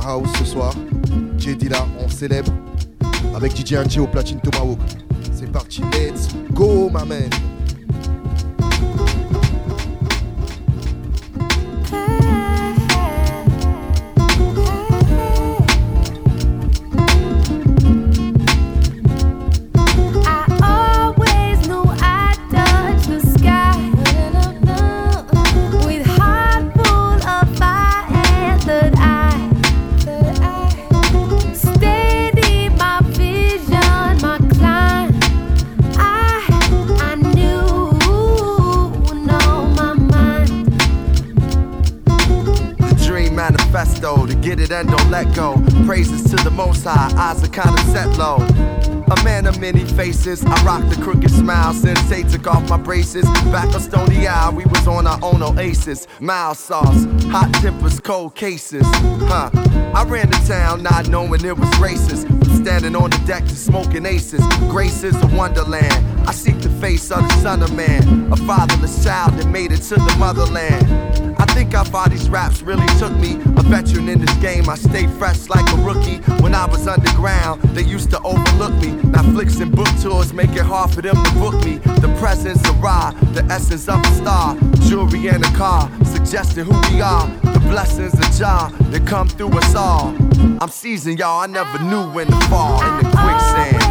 house ce soir. Jay là, on célèbre avec DJ Angie au platine Tomahawk. C'est parti, let's go, ma man. Let go. Praises to the most high, eyes are kinda set low. A man of many faces, I rock the crooked smile they took off my braces. Back on Stony Eye, we was on our own oasis. Mild sauce, hot tempers, cold cases. Huh. I ran to town not knowing it was racist. Standing on the deck to smoking aces. Grace is a wonderland. I seek the face of the son of man. A fatherless child that made it to the motherland. I think how far these raps really took me. A veteran in this game, I stay fresh like a rookie. When I was underground, they used to overlook me. Now flicks and book tours make it hard for them to book me. The presence of Ra, the essence of a star. Jewelry and a car, suggesting who we are. The blessings of Jah that come through us all. I'm seasoned, y'all. I never knew when to fall in the quicksand.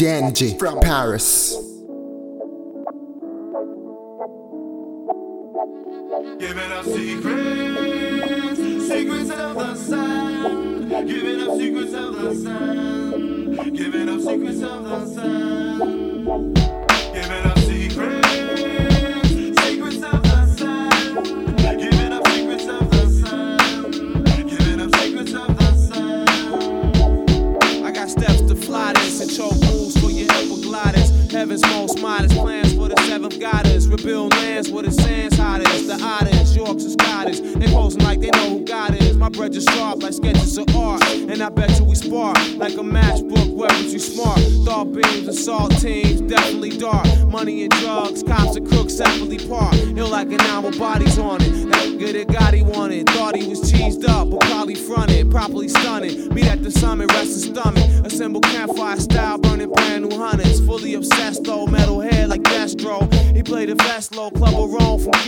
DJ from Paris.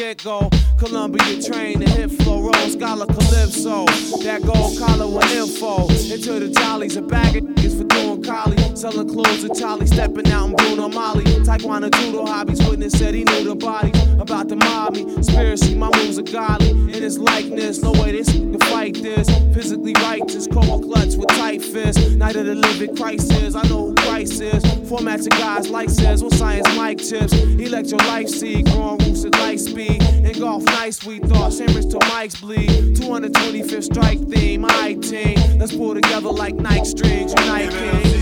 Get go. Columbia train, the hip flow, roll, scholar Calypso. That gold collar with info. Into the jollies, a bag of for collie. Selling clothes to Charlie, stepping out in Bruno Magli. Taekwondo judo hobbies, witness said he knew the body. About to mob me, spiritually, my moves are godly. In his likeness, no way this can fight this. Physically righteous, cold clutch with tight fists. Night of the living crisis, I know who Christ is. Format to guys like says, what science mic tips. Electro life seed, growing roots at light speed. In golf nice, we thought, Chambers till mics bleed. 225th strike theme, my team. Let's pull together like Nike strings, unite king.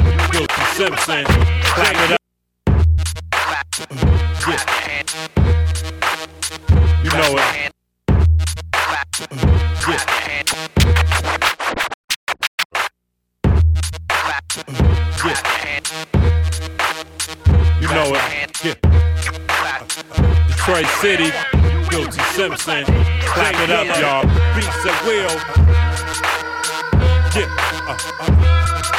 City, Guilty Simpson, clap it up. Yeah. You know it. Yeah. Yeah. You know it. Yeah. Detroit City, Guilty Simpson, clap it up, y'all. Beats at will. Yeah. Uh, uh.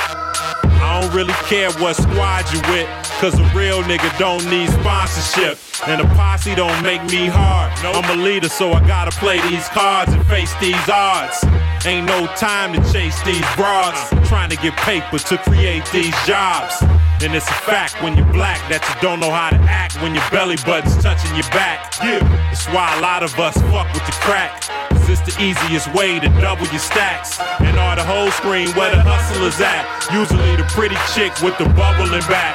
I don't really care what squad you with, cause a real nigga don't need sponsorship. And a posse don't make me hard. I'm a leader, so I gotta play these cards and face these odds. Ain't no time to chase these broads. Trying to get paper to create these jobs. And it's a fact when you're black that you don't know how to act when your belly button's touching your back. Yeah, that's why a lot of us fuck with the crack. Cause it's the easiest way to double your stacks. And all the whole screen where the hustlers at. Usually the pretty chick with the bubbling back.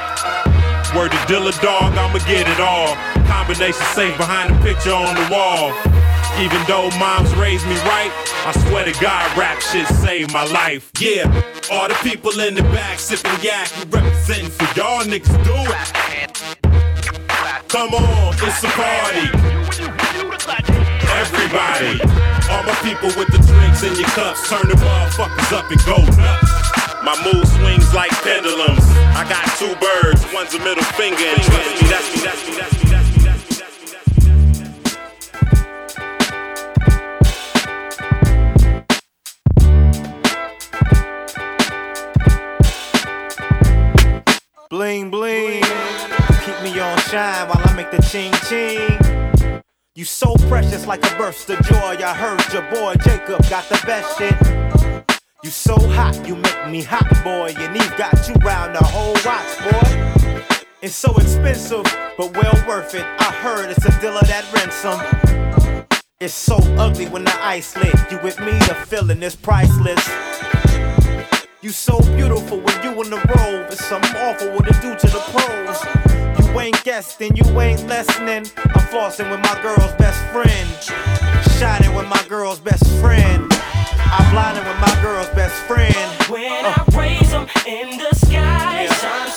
Word to Dilla Dog, I'ma get it all. Combination safe behind the picture on the wall. Even though moms raised me right, I swear to God, rap shit saved my life. Yeah, all the people in the back sipping yak, you representing for y'all niggas do it. Come on, it's a party. Everybody, all my people with the drinks in your cups, turn the motherfuckers up and go nuts. My mood swings like pendulums. I got two birds, one's a middle finger, and trust me, that's me, that's me, that's me. Bling bling. Keep me on shine while I make the ching ching. You so precious like a burst of joy. I heard your boy Jacob got the best shit. You so hot, you make me hot, boy. And Eve got you round the whole watch, boy. It's so expensive, but well worth it. I heard it's a deal of that ransom. It's so ugly when the ice lit. You with me, the feeling is priceless. You so beautiful when you in the robe. It's something awful what it do to the pros. You ain't guessing, you ain't listening. I'm flossing with my girl's best friend. Shining with my girl's best friend. I'm blinding with my girl's best friend. When Uh. I raise them in the sky, Yeah.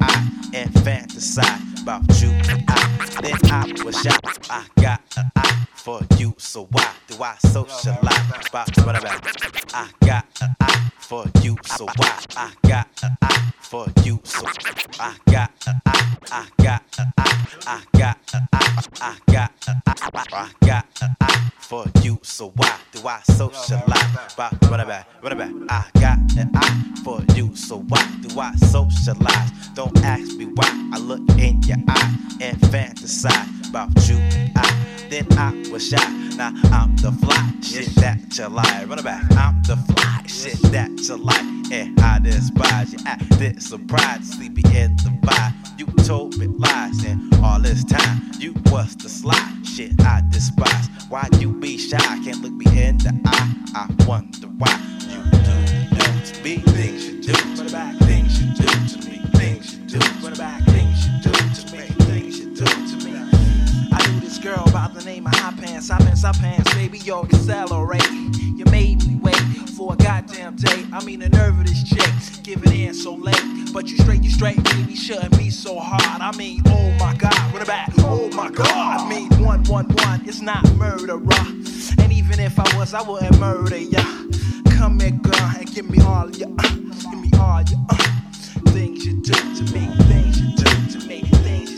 In your eye fantasize about you. I, then I was shot. I got an eye for you, so why do I socialize? It back. I got an eye for you, so why? I got an eye for you, so I got an eye. I got an eye. I got an eye. I got an eye. I got an eye for you, so why do I socialize? Run it back. I got an eye for you, so why do I socialize? Don't ask me why I look in your eye and fantasize about you. I, then I was shy. Now I'm the fly shit that you like. Run it back. I'm the fly shit that you like. And I despise you. Acted surprised, sleepy in the vibe. You told me lies, and all this time you was the sly shit I despise. Why you be shy? Can't look me in the eye. I wonder why you do me things you do to me. Things you do to me. Things you do to me. Things girl by the name of Hot Pants, Hot Pants, Hot Pants, baby. yo, accelerate. You made me wait for a goddamn day. I mean, the nerve of this chick, giving in so late. But you straight, you straight, baby, shouldn't be so hard. I mean, oh my god, what about? Oh my god, I mean, one, one, one, it's not murder, And even if I was, I wouldn't murder ya. Come here, girl, and give me all your, uh, give me all your uh, things you do to me, things you do to me, things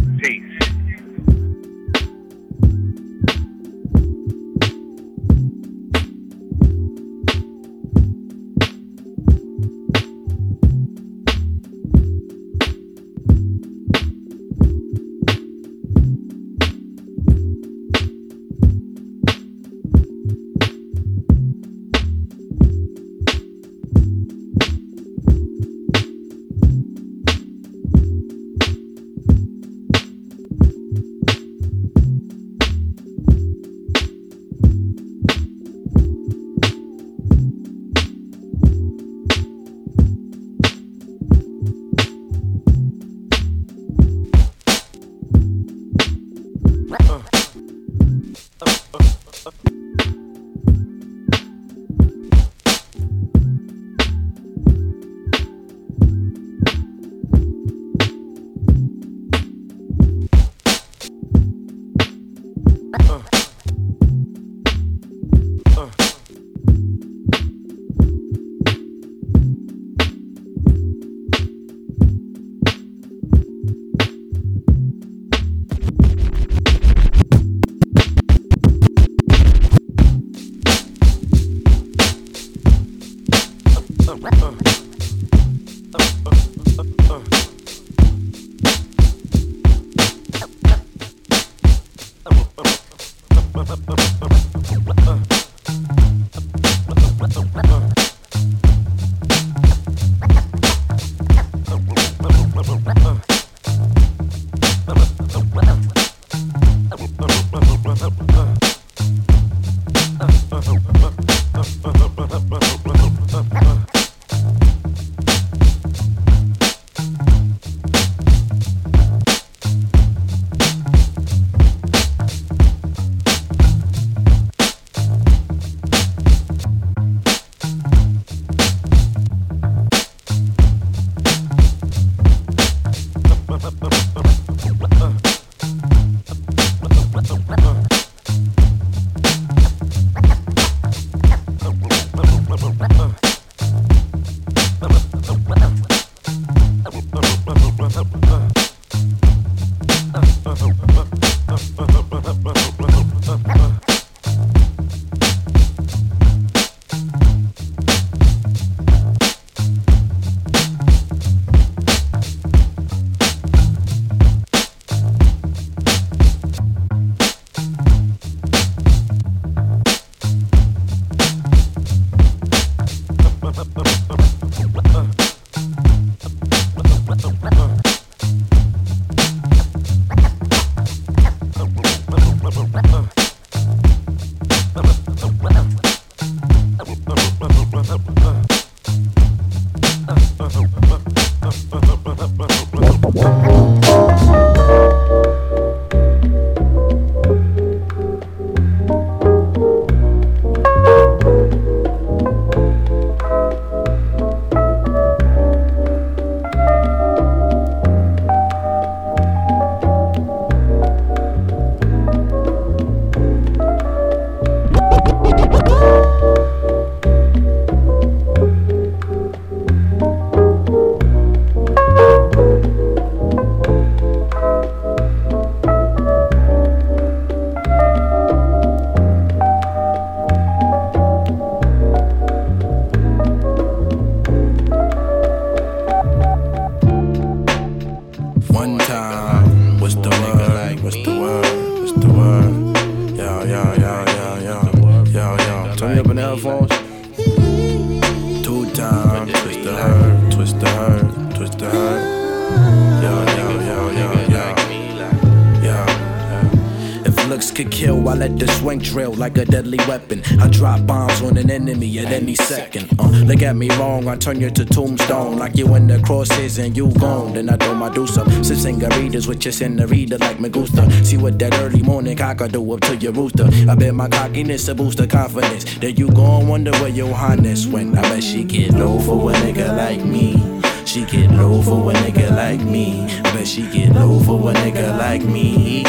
Weapon. I drop bombs on an enemy at any second. Uh, look at me wrong, I turn you to tombstone. Like you in the crosses and you gone. Then I throw my deuce up. Sip singaritas with your reader like me gusta. See what that early morning cock I do up to your rooster. I bet my cockiness to boost the confidence. That you gon' wonder where your highness went. I bet she get low for a nigga like me. She get low for a nigga like me. I bet she get low for a nigga like me.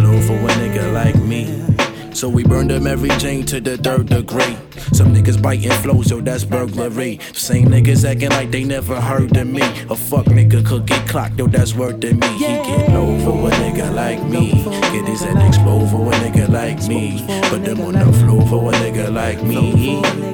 Low for a nigga like me. So we burned them every chain to the third degree. Some niggas biting flows, yo, that's burglary. Same niggas acting like they never heard of me. A fuck nigga could get clocked, yo, that's worth to me. He get low for a nigga like me. Get his head explode for a nigga like me. Put them on the floor for a nigga like me.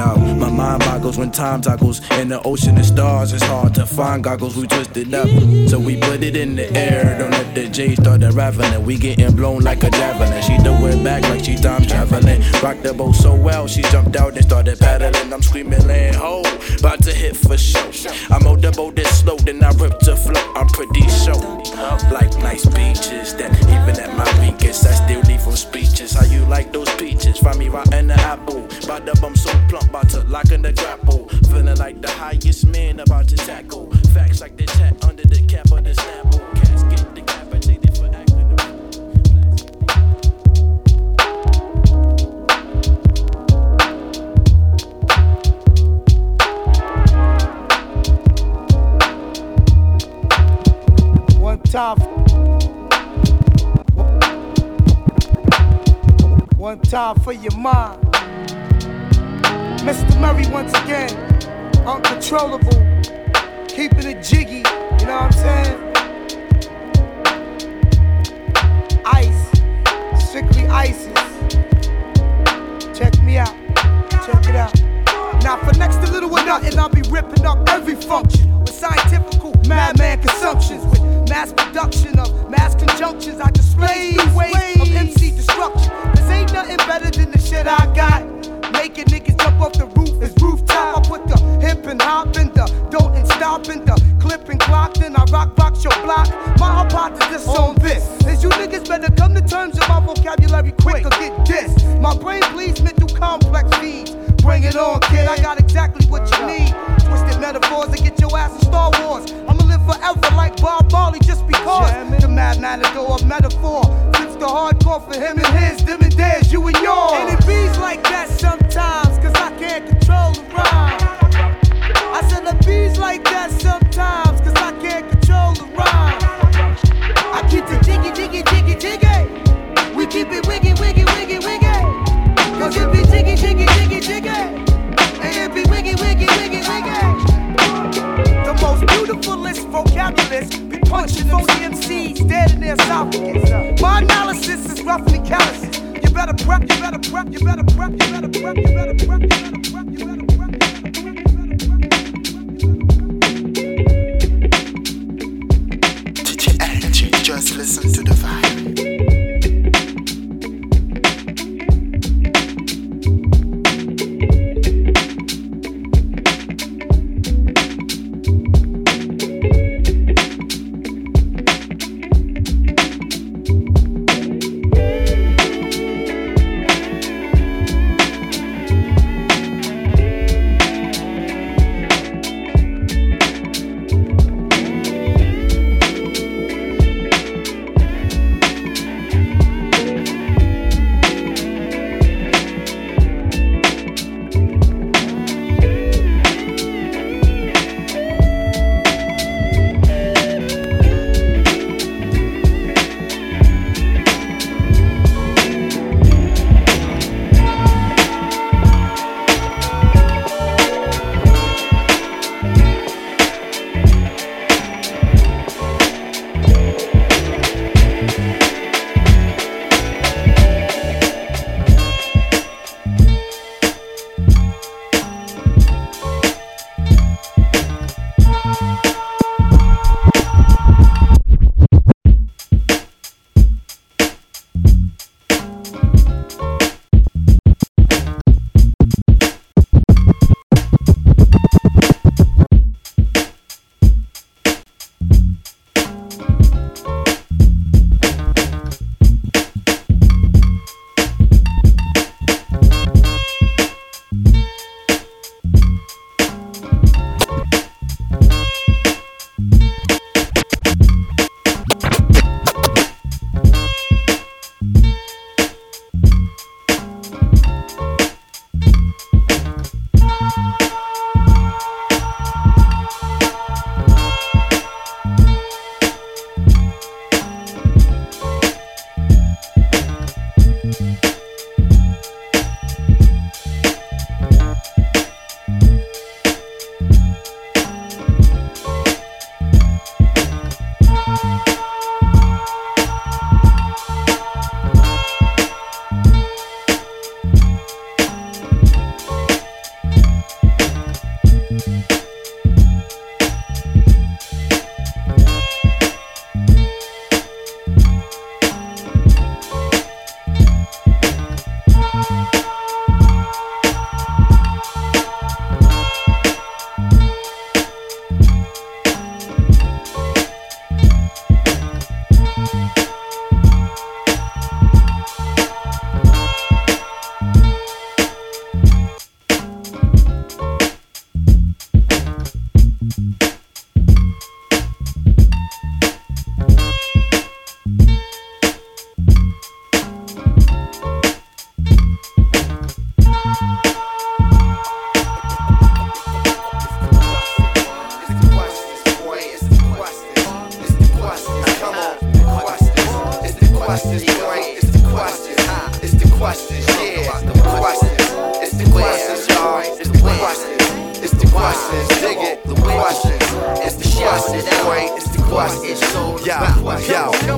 My mind boggles when time toggles. In the ocean of stars, it's hard to find goggles. We twisted up, so we put it in the air. Don't let the J start unraveling. We getting blown like a javelin. She threw it back like she time traveling. Rocked the boat so well, she jumped out and started paddling. I'm screaming, land ho, about to hit for show. I mowed the boat this slow, then I ripped to float. I'm pretty sure. Like nice beaches, that even at my weakest, I still leave from speeches. How you like those peaches? Right in the apple. By the bum so plump, about to lock in the grapple. Feeling like the highest man about to tackle. Facts like the chat under the cap One time for your mind. Mr. Murray once again. Uncontrollable. Keeping it jiggy. You know what I'm saying? Ice. Strictly ISIS. Check me out. Check it out. Now for next to little or nothing, I'll be ripping up every function with scientifical madman consumptions with mass production of mass conjunctions. I display ways of MC destruction. Ain't nothing better than the shit I got. Making niggas jump off the roof is rooftop. I put the hip and hop in the don't and stop in the clip and clock. Then I rock box your block. My hypothesis on this is you niggas better come to terms with my vocabulary quick or get this. My brain bleeds mental complex feeds. Bring it on, kid. I got exactly what you need. Twisted metaphors to get your ass in Star Wars. Live forever like Bob Marley just because. The mad matador of metaphor fits the hardcore for him and his, them and theirs, you and yours. And it beats like that sometimes, cause I can't control the rhyme. I said it beats like that sometimes, cause I can't control the rhyme. I keep it jiggy, jiggy, jiggy, jiggy. We keep it wiggy, wiggy, wiggy, wiggy. Cause it be jiggy, jiggy, jiggy, jiggy. Beautifulest vocabularists be punching phony MCs dead in their esophagus. My analysis is roughly callous. You better prep, you better prep, you better prep, you better prep, you better prep, you better prep, you better prep. Just listen to the vibe.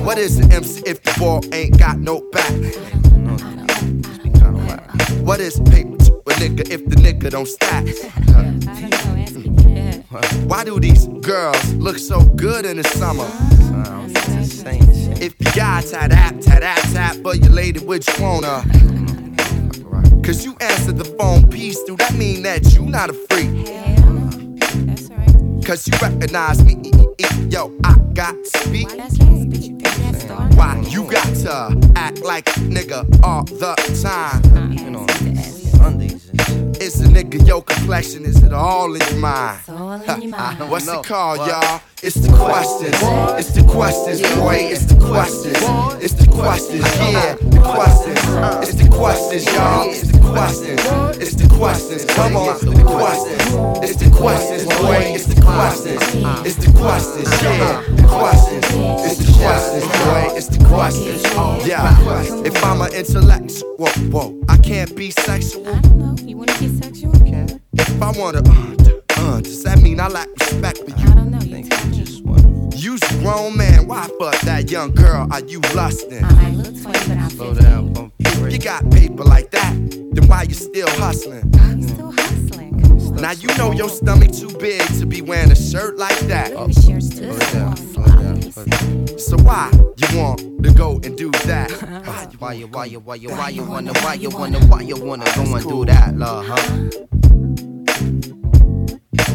What is an MC if the ball ain't got no back? What is paper to a nigga if the nigga don't stack? Why do these girls look so good in the summer? If you got tap tap tap tap tap, but you lady which wanna? Uh? Cause you answered the phone piece, do that mean that you not a freak? Cause you recognize me, yo, I got to speak. Why you got to act like nigga all the time? You know, it's a nigga, your complexion, is it all in your mind? What's it called, y'all? It's the questions. It's the questions, boy. It's the questions. It's the questions, yeah. The questions. It's the questions, y'all. It's the questions. It's the questions. Come on, the questions. It's the questions, boy. It's the questions. It's the questions, yeah. The questions. It's the questions, boy. It's the questions. Yeah. If I'm an intellectual, whoa, whoa, I can't be sexual. I don't know. You wanna be sexual? If I wanna, uh, uh, does that mean I lack respect for you? I don't know. You You's a grown man. Why fuck that young girl? Are you lusting? I look 20, but I'm Slow down, bump If you got paper like that, then why you still hustling? I'm still hustling. Now you know your stomach too big to be wearing a shirt like that. Oh. So why you want to go and do that? Why you, why you, why you, why you wanna, why you wanna, why you wanna go and do that, love, huh?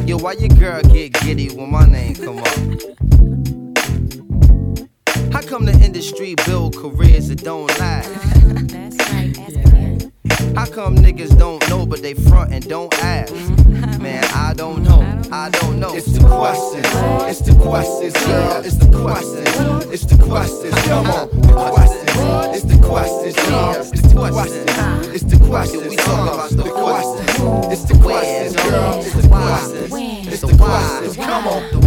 Yo, why your girl get giddy when my name come up? How come the industry build careers that don't last? How come niggas don't know but they front and don't ask? Man, I don't know. I don't know. It's the questions. It's the questions, girl. It's the questions. It's the questions. Come on, the questions. It's the questions, girl. It's the questions. It's the questions. We talk about the questions. It's the questions, girl. It's the questions. It's the questions. Come on,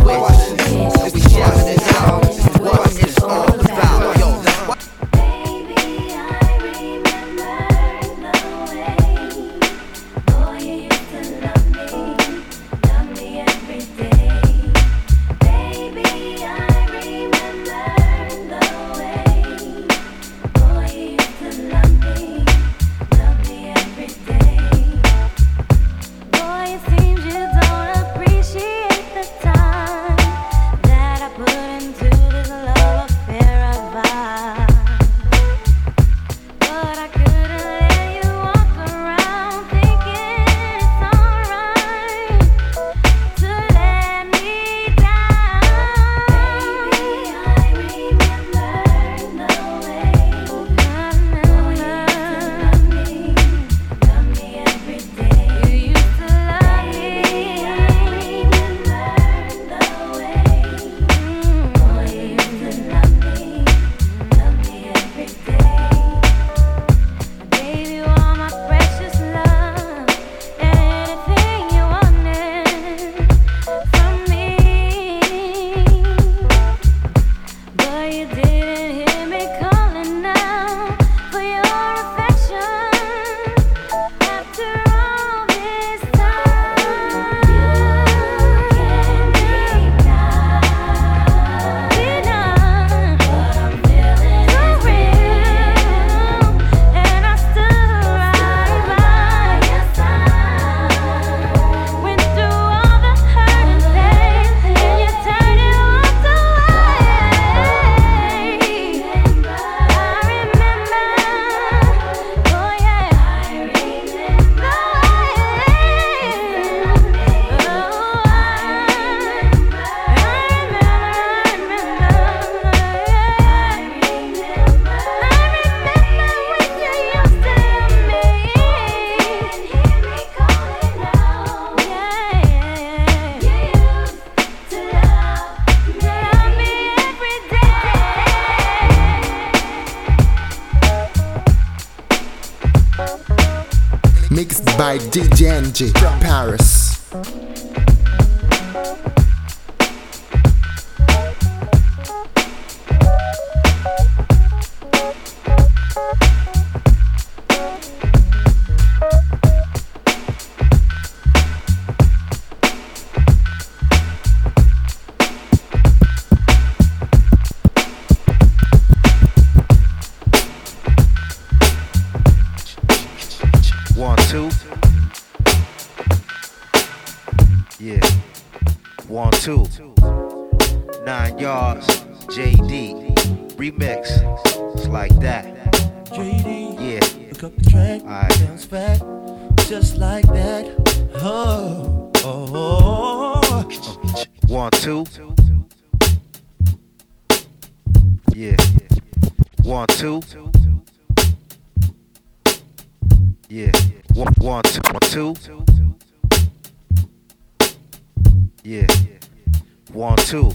One, two.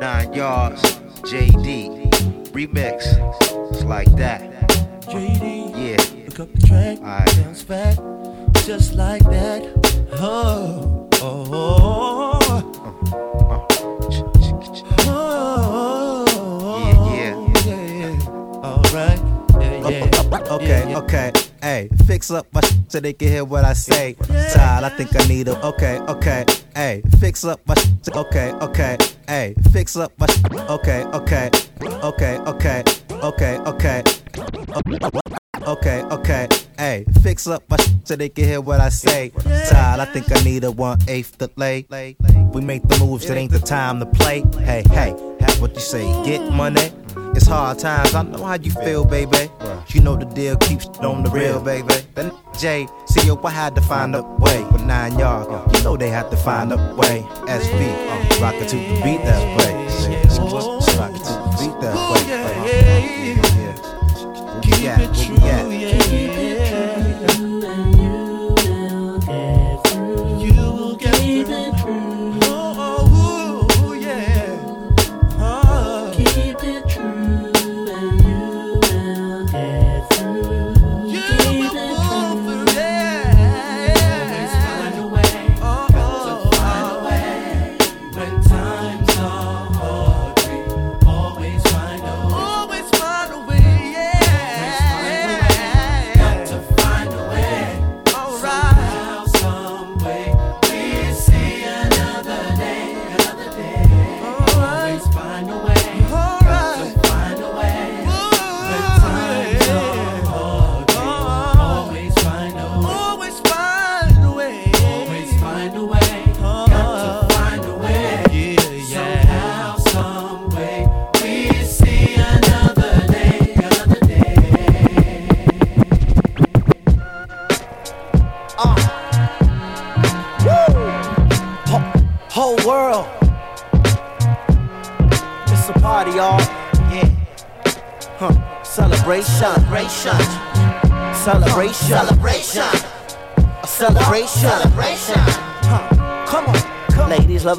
Nine yards. JD. Remix. It's like that. JD. Yeah. Pick up the track. Alright. Bounce back. Just like that. Oh. Oh. Oh. Uh-huh. Uh-huh. Uh-huh. Yeah, yeah. Alright. Yeah, yeah. Okay, okay. Hey, fix up my sh- so they can hear what I say. Todd, I think I need a. Okay, okay. Hey, fix up my sh- Okay, okay. Hey, fix up my sh- Okay, okay. Okay, okay. Okay, okay. Okay, okay. Okay, hey, fix up my sh- so they can hear what I say. Todd, I think I need a one eighth delay. We make the moves, it ain't the time to play. Hey, hey, have what you say. Get money. It's hard times, I know how you feel, baby. You know the deal keeps on the real, baby. Then J, see yo, I had to find a way. With nine yards, you know they had to find a way. SV, uh, to the beat that way. Rock it to the beat that way. Uh, at? Where we at?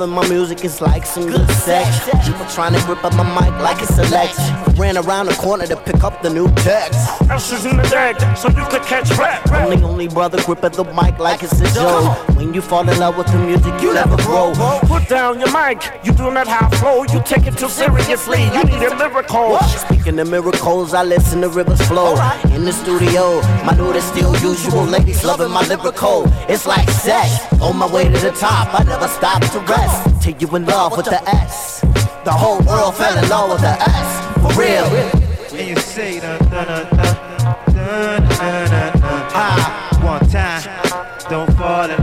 Loving my music, it's like some good sex. People trying to rip up my mic like it's a Lex. Ran around the corner to pick up the new text. Ashes in the deck, so you could catch rap. Only, only brother grip at the mic like it's a joke. When you fall in love with the music, you never grow. Put down your mic, you do not have flow, you take it too seriously, you need a miracle. Speaking of miracles, I listen to rivers flow. In the studio, my mood is still usual. Ladies loving my lyrical. It's like sex. On my way to the top, I never stop to rest. Till you in love with the S. The whole world fell in love with the S. For real. And you say dun dun dun dun dun dun dun ah, one time, don't fall in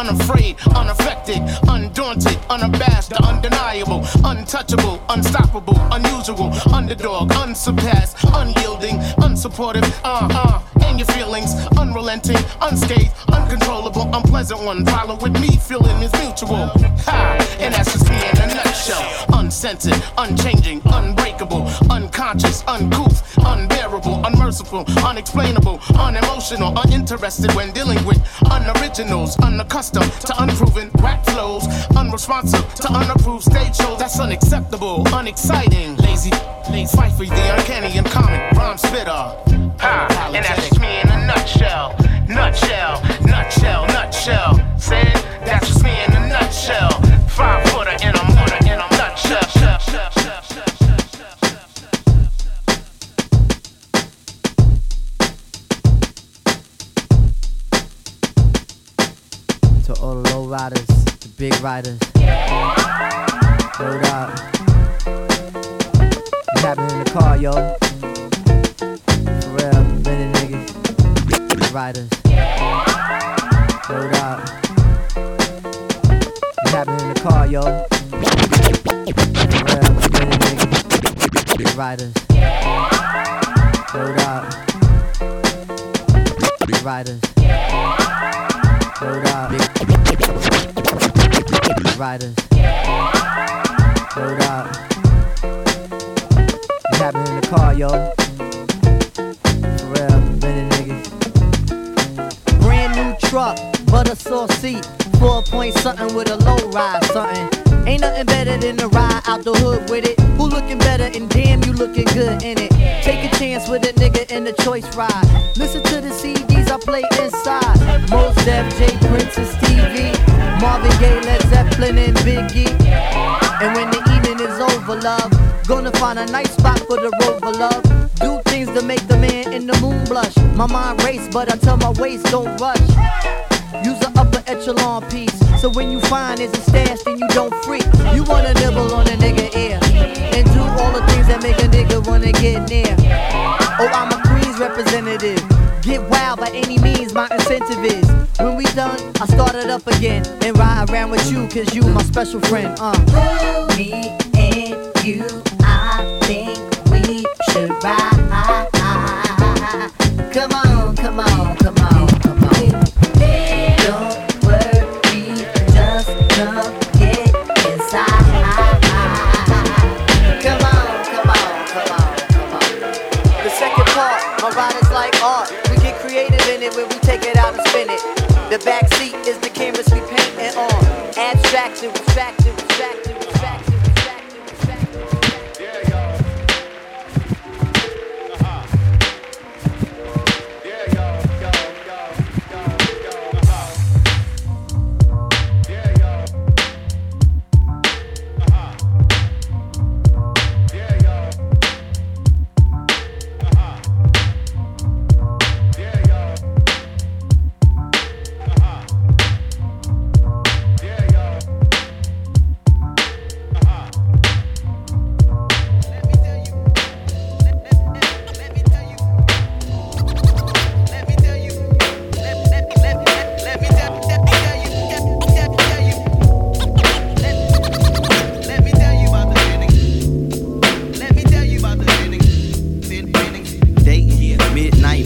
unafraid, unaffected, undaunted, unabashed, undeniable, untouchable, unstoppable, unusual, underdog, unsurpassed, unyielding, unsupportive, uh uh, and your feelings, unrelenting, unscathed, uncontrollable, unpleasant one. Follow with me, feeling is mutual. Ha! And that's just me in a nutshell. Uncensored, unchanging, unbreakable, unconscious, uncouth, unbearable, unmerciful, unexplainable, unemotional, uninterested when dealing with unoriginals, unaccustomed to unproven rap flows, unresponsive to unapproved stage show, that's unacceptable, unexciting. Lazy, lazy, fight for the uncanny and common rhyme spitter. Ha, and that's just me in a nutshell. Nutshell, nutshell, nutshell. Said, that's just me in a nutshell. Five footer in a mortar in a nutshell. to all the low riders, the big riders. Yeah. Hold up. It happened in the car, yo. For real, minute niggas. Riders. Hold up. It happened in the car, yo. For real, minute niggas. Riders. Hold up. Riders. Hold up. Riders. Hold up. What's happening in the car, yo? For real, been a nigga. Brand new truck, butter sauce seat, four point something with a low ride something. Ain't nothing better than to ride out the hood with it. Who looking better and damn you looking good in it. Take a chance with a nigga in the choice ride. Listen to the CDs I play inside. Mos Def, J Prince and. Marvin Gaye, Led Zeppelin and Biggie. And when the evening is over, love, gonna find a nice spot for the rover, love. Do things to make the man in the moon blush. My mind race, but I tell my waist don't rush. Use the upper echelon piece. So when you find it's a stash, then you don't freak. You wanna nibble on a nigga ear. And do all the things that make a nigga wanna get near. Oh, I'm a Queens representative. Get wild by any means, my incentive is. When we done, I start it up again. And ride around with you, cause you my special friend. Uh. Me and you, I think we should ride. Come on, come on, come on, come on. The backseat.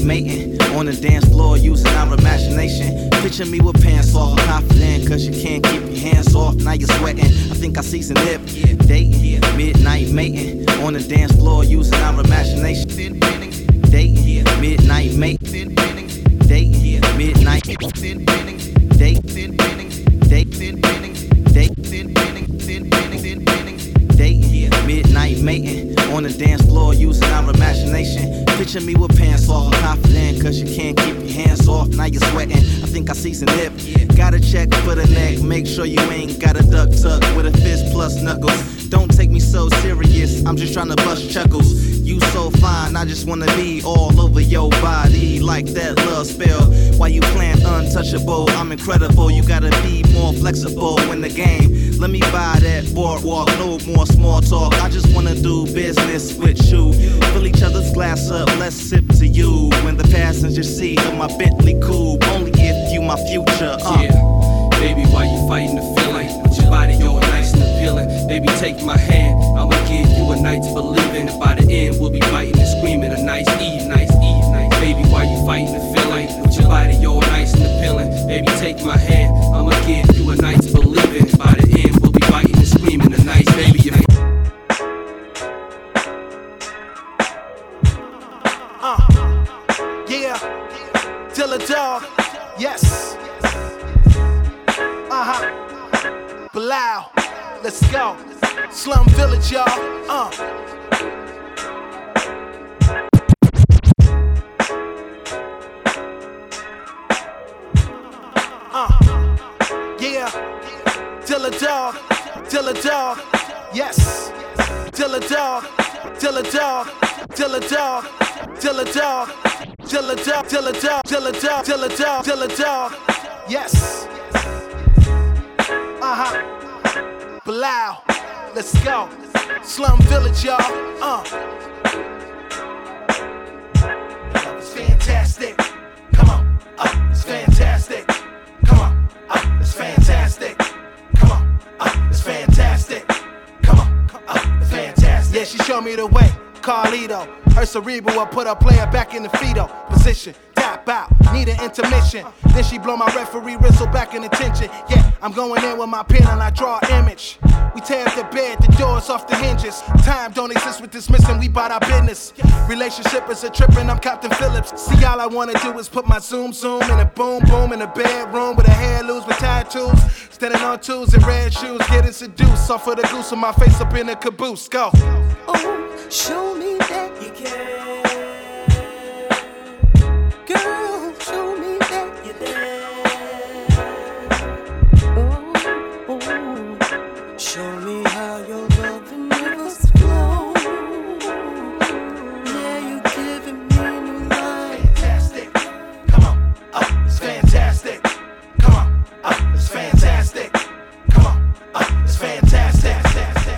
Mating on the dance floor using our imagination. Picture me with pants off, confident cause you can't keep your hands off. Now you're sweating. I think I see some hip. Dating, midnight mating on the dance floor using our imagination. Dating, midnight mating. Dating, midnight. Dating, dating, dating, dating, midnight mating on the dance floor using our imagination. Picture me with pants off, confident cause you can't keep your hands off. Now you're sweating. I think I see some hip. Gotta check for the neck, make sure you ain't got a duck tuck with a fist plus knuckles. Don't take me so serious, I'm just trying to bust chuckles. You so fine, I just wanna be all over your body like that love spell. While you playing untouchable, I'm incredible. You gotta be more flexible in the game. Let me buy that boardwalk, no more small talk. I just wanna do business with you. Fill each other's glass up, let's sip to you. When the passenger seat of my Bentley coupe, only if you my future. Uh. Yeah, baby, why you fighting the feeling? With your body all Baby, take my hand. I'ma give you a night to believe in. And by the end, we'll be fighting and screaming. A nice Eve, nice Eve, nice. Baby, why you fighting the feeling? With your body all nice and appealing. Baby, take my hand. Dilla Dog, yes. Dilla Dog, Dilla Dog, Dilla Dog, Dilla Dog, Dilla Dog, Dilla Dog, Dilla Dog, Dilla Dog, Dilla Dog, yes. Uh huh. Bilal, let's go. Slum Village, y'all. Uh. Fantastic. Yeah, she showed me the way. Carlito. Her cerebral, will put her player back in the fetal position. Tap out, need an intermission. Then she blow my referee whistle back in attention. Yeah, I'm going in with my pen and I draw an image. We tear up the bed, the doors off the hinges. Time don't exist with dismissing, we bought our business. Relationship is a trip and I'm Captain Phillips. See, all I wanna do is put my zoom zoom in a boom boom in a bedroom with a hair loose with tattoos. Standing on twos and red shoes, getting seduced. Off of the goose with my face up in a caboose. Go. Oh, show me that you care. Girl, show me that you're there. Oh, oh, show me how your loving rivers flow. Yeah, you giving me new life. Fantastic. Come on. Uh, it's fantastic. Come on. Uh, it's fantastic. Come on. Uh, it's fantastic.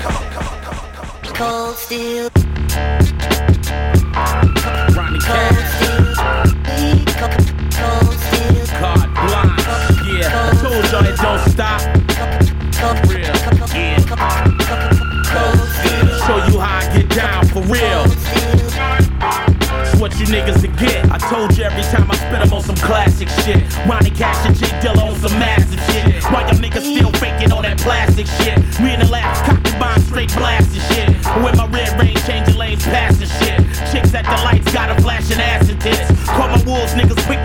Come on, come on, come on, come on. Cold steel. Ronnie Cash. Carte Blanche. Yeah, I told y'all it don't stop. Real. Yeah. Show you how I get down for real. What you niggas to get. I told you every time I spit, I'm on some classic shit. Ronnie Cash and J Dilla on some massive shit. Why y'all niggas still faking all that plastic shit? We in the cocky straight blasting shit. With my red rain, changing lanes, passing shit. Chicks at the lights, got a flashing acid tits. Call my wolves, niggas quick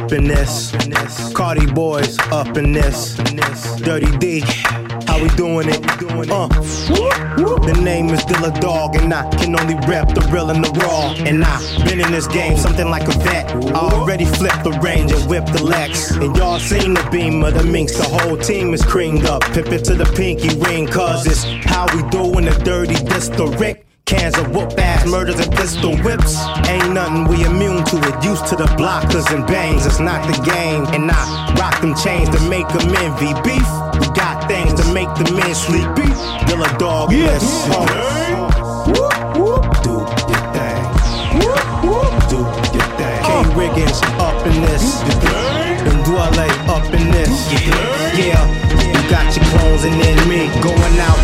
up in this. Cardi Boys up in this. Dirty D. How we doing it? Uh. The name is Dilla Dog, and I can only rep the real and the raw. And I been in this game something like a vet. I already flipped the range and whipped the Lex. And y'all seen the beam of the minks. The whole team is creamed up. Pip it to the pinky ring, cause it's how we doing the dirty district. Of whoop ass murders and pistol whips. Ain't nothing we immune to it. Used to the blockers and bangs. It's not the game. And I rock them chains to make them envy. Beef. We got things to make the men sleepy. a dog. Yes. Do your thing. Do your thing. K Riggins up in this. And Dwele up in this. Yeah. You got your clones and then me going out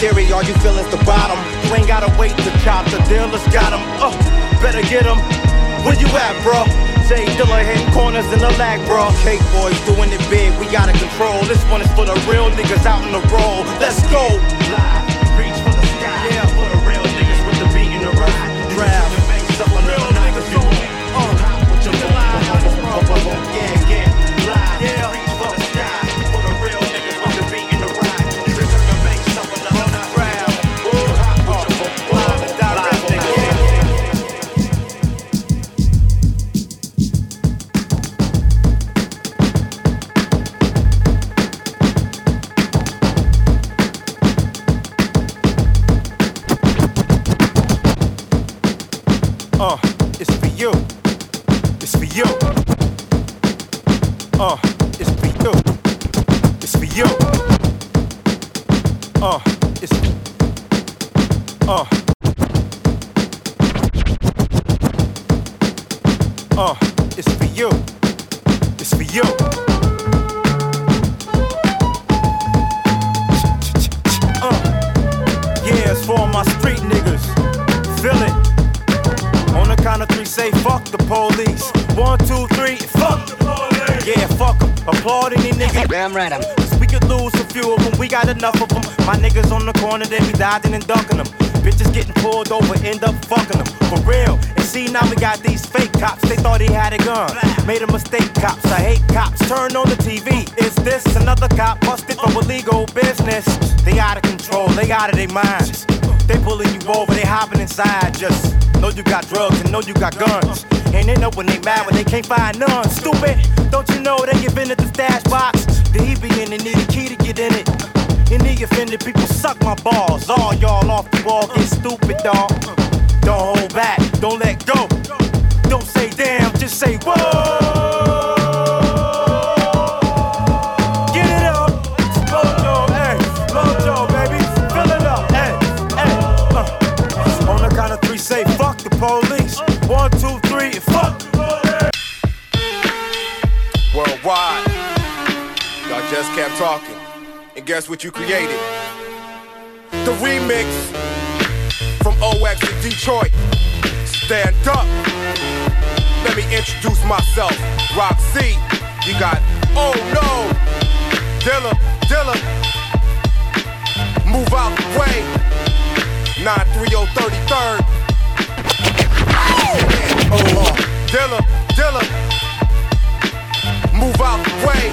theory, all you feel is the bottom. You ain't gotta wait to chop, the dealers got them. Uh, better get them. Where you at, bro? Jay Dilla hitting corners in the lag, bro. Cake boys doing it big, we gotta control. This one is for the real niggas out in the road. Let's go. Live, Damn right, I'm. We could lose a few of them, we got enough of them. My niggas on the corner, they be dodging and ducking them. Bitches getting pulled over, end up fucking them. For real. And see, now we got these fake cops. They thought he had a gun. Made a mistake, cops. I hate cops. Turn on the TV. Is this another cop busted for illegal business? They out of control, they out of their minds. They pulling you over, they hopping inside. Just know you got drugs and know you got guns. And they know when they mad when they can't find none. Stupid, don't you know they give in at the stash my balls. All y'all off the wall get stupid, dog. Don't hold back, don't let go. Don't say damn, just say whoa. Get it up, Mojo, hey, Mojo, baby, fill it up, hey, hey. Uh. On the count of three, say fuck the police. One, two, three, fuck the police. Worldwide. Y'all just kept talking. And guess what you created? The remix from OX to Detroit. Stand up. Let me introduce myself. C. You got Oh no. Dilla, Dilla. Move out the way. 93033rd. Oh, oh uh, Dilla, Dilla. Move out the way.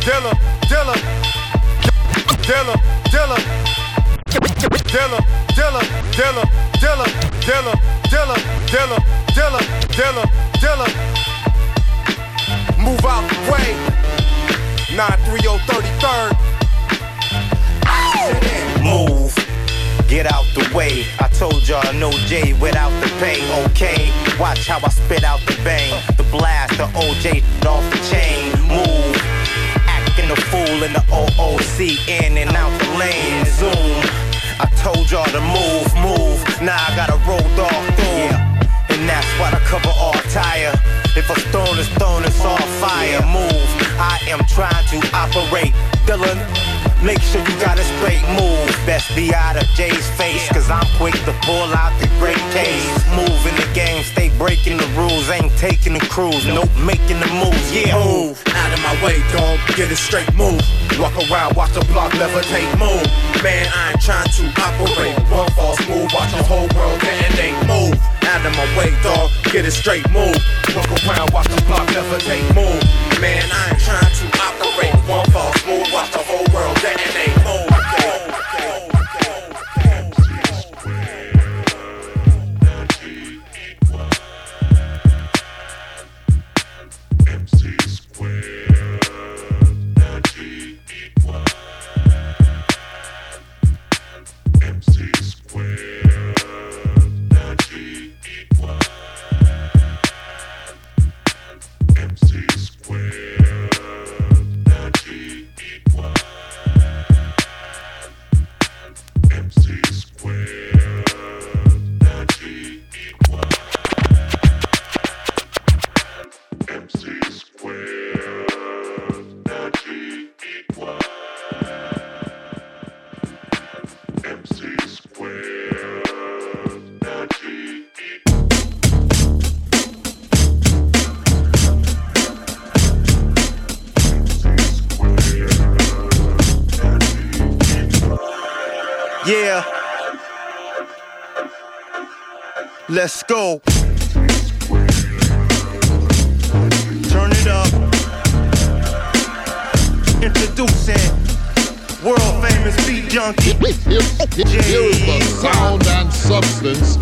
Dilla, Dilla. Dilla, Dilla. Dilla, Dilla, Dilla, Dilla, Dilla, Dilla, Dilla, Dilla, Dilla, Dilla. Move out the way. 93033rd. Move. Get out the way. I told y'all no J without the pay. Okay, watch how I spit out the bang. The blast, the OJ off the chain. Move. Acting a fool in the OOC, in and out the lane. Zoom. I told y'all to move, move. Now I gotta roll dog through. Yeah. And that's why the cover all tire. If a stone is thrown, it's all fire. Move. I am trying to operate. Dylan, make sure you got a straight move. Best be out of Jay's face, cause I'm quick to pull out the great case. Move in the game, stay breaking the rules. Ain't taking the cruise, nope, making the moves. Yeah, move. Out of my way, dog. Get it straight, move. Walk around, watch the block levitate, move. Man, I ain't trying to operate. One false move, watch the whole world detonate, move. Out of my way, dog. Get it straight, move. Walk around, watch the block levitate, move. Man, I ain't trying to operate. One false move, watch the whole Let's go. Turn it up. Introducing world famous beat junkie. Here is the sound and substance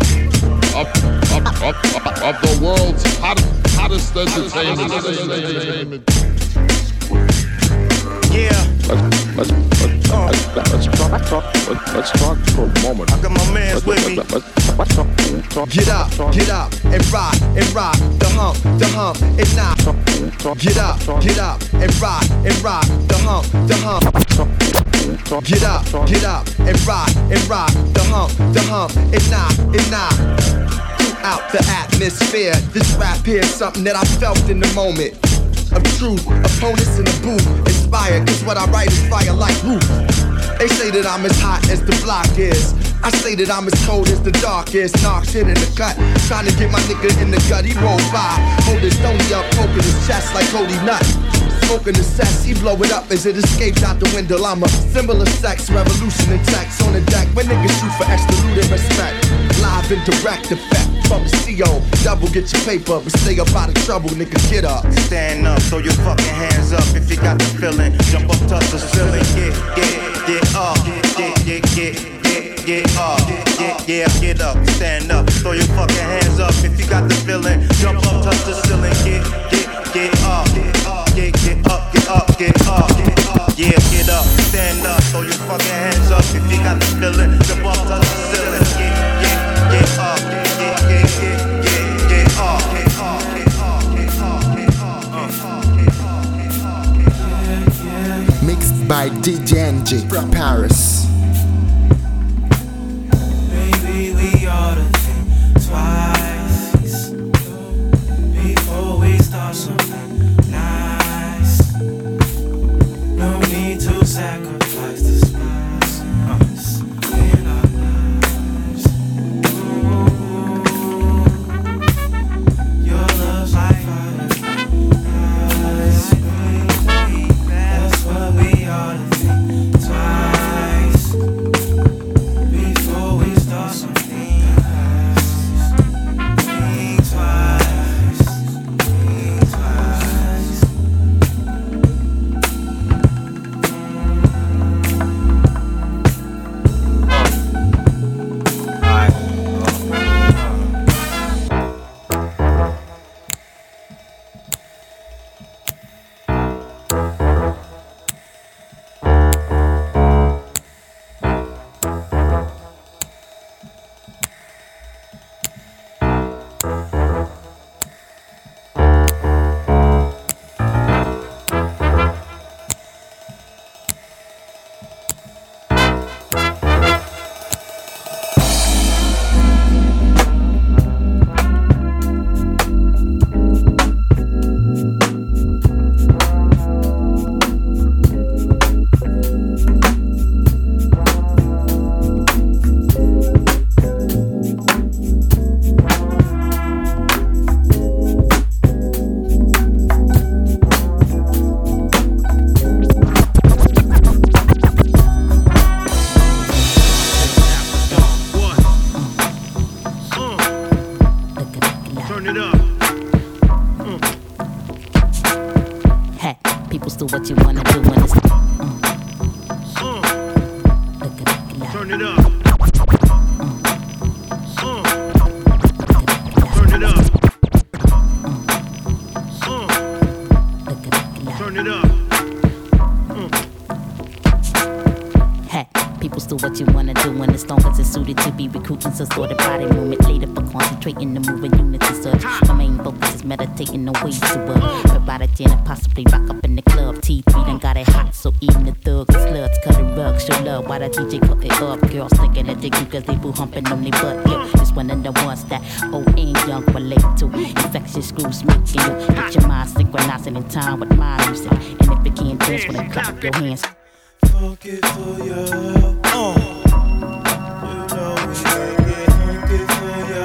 of, of, of, of, of the world's hot, hottest entertainment. Get up, get up, and rock, and rock, the hump, the hump, and knock. Get up, get up, and rock, and rock, the hump, the hump. Get up, get up, and rock, and rock, the hump, the hump, and knock, and knock. Throughout the atmosphere, this rap here is something that I felt in the moment. Of truth, opponents in the booth, inspired, cause what I write is fire like roof. They say that I'm as hot as the block is. I say that I'm as cold as the dark is. Knock shit in the cut. Trying to get my nigga in the gut. He roll by. Hold his stony up, poking his chest like Cody Nut. Smoking the cess, he blow it up as it escapes out the window. I'm a symbol of sex, revolution and text on the deck. When niggas shoot for extra loot and respect. Live and direct effect from the CO. Double get your paper, but stay up out of trouble, nigga. Get up. Stand up, throw your fucking hands up if you got the feeling. Jump up, touch the ceiling, get, get, get up, get, get, get, get, up, get, yeah, get up, stand up, throw your fucking hands up if you got the feeling. Jump up, touch the ceiling, get, get, get up, get, get up, get up, get up, yeah, get up, stand up, throw your fucking hands up if you got the feeling. Jump up, touch the ceiling, get, get, get up, get, get, get, get, get up. Mixed by DJ NJ Paris. People still what you wanna do when the stompers is suited to be recruiting some sort of body movement later for concentrating the moving units and such. My main focus is meditating the way to provide a gin and possibly rock up in the club. T3 done got it hot, so even the thugs and sluts cut the rug. Show love while the DJ cut it up. Girls thinking they cute cause they boo humping on their butt. Yeah, it's one of the ones that old and young relate to. Infectious grooves making you get your mind synchronizing in time with my music. And if you can't dance, well then clap your hands. Fuck it for ya. Uh. You know we funky for ya.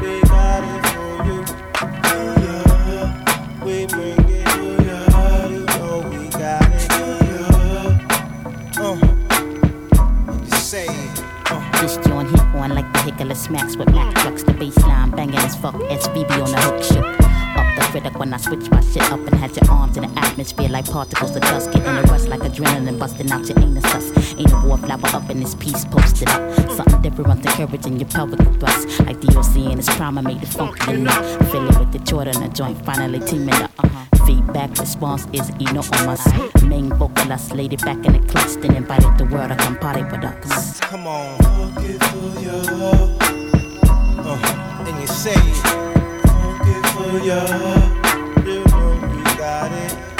We got it for you. Yeah. We bring it to ya. You know we got it for ya. Uh. You say it. This joint on like smacks with Mac trucks. The hook shook. Up the critic when I switch my shit up and had your arms in the atmosphere like particles of dust. Getting a rush like adrenaline busting out your anus sus. Ain't a wallflower up in this piece posted up. Something different runs in your pelvic thrust. Like DOC in its prime, I made it funky enough. Fill it with the Jordan, a joint finally teaming up. Uh-huh. Feedback response is enormous. Main vocalist laid it back in the clutch, then invited the world to come party with us. Come on. Uh, and you say, for ya. You know we got it.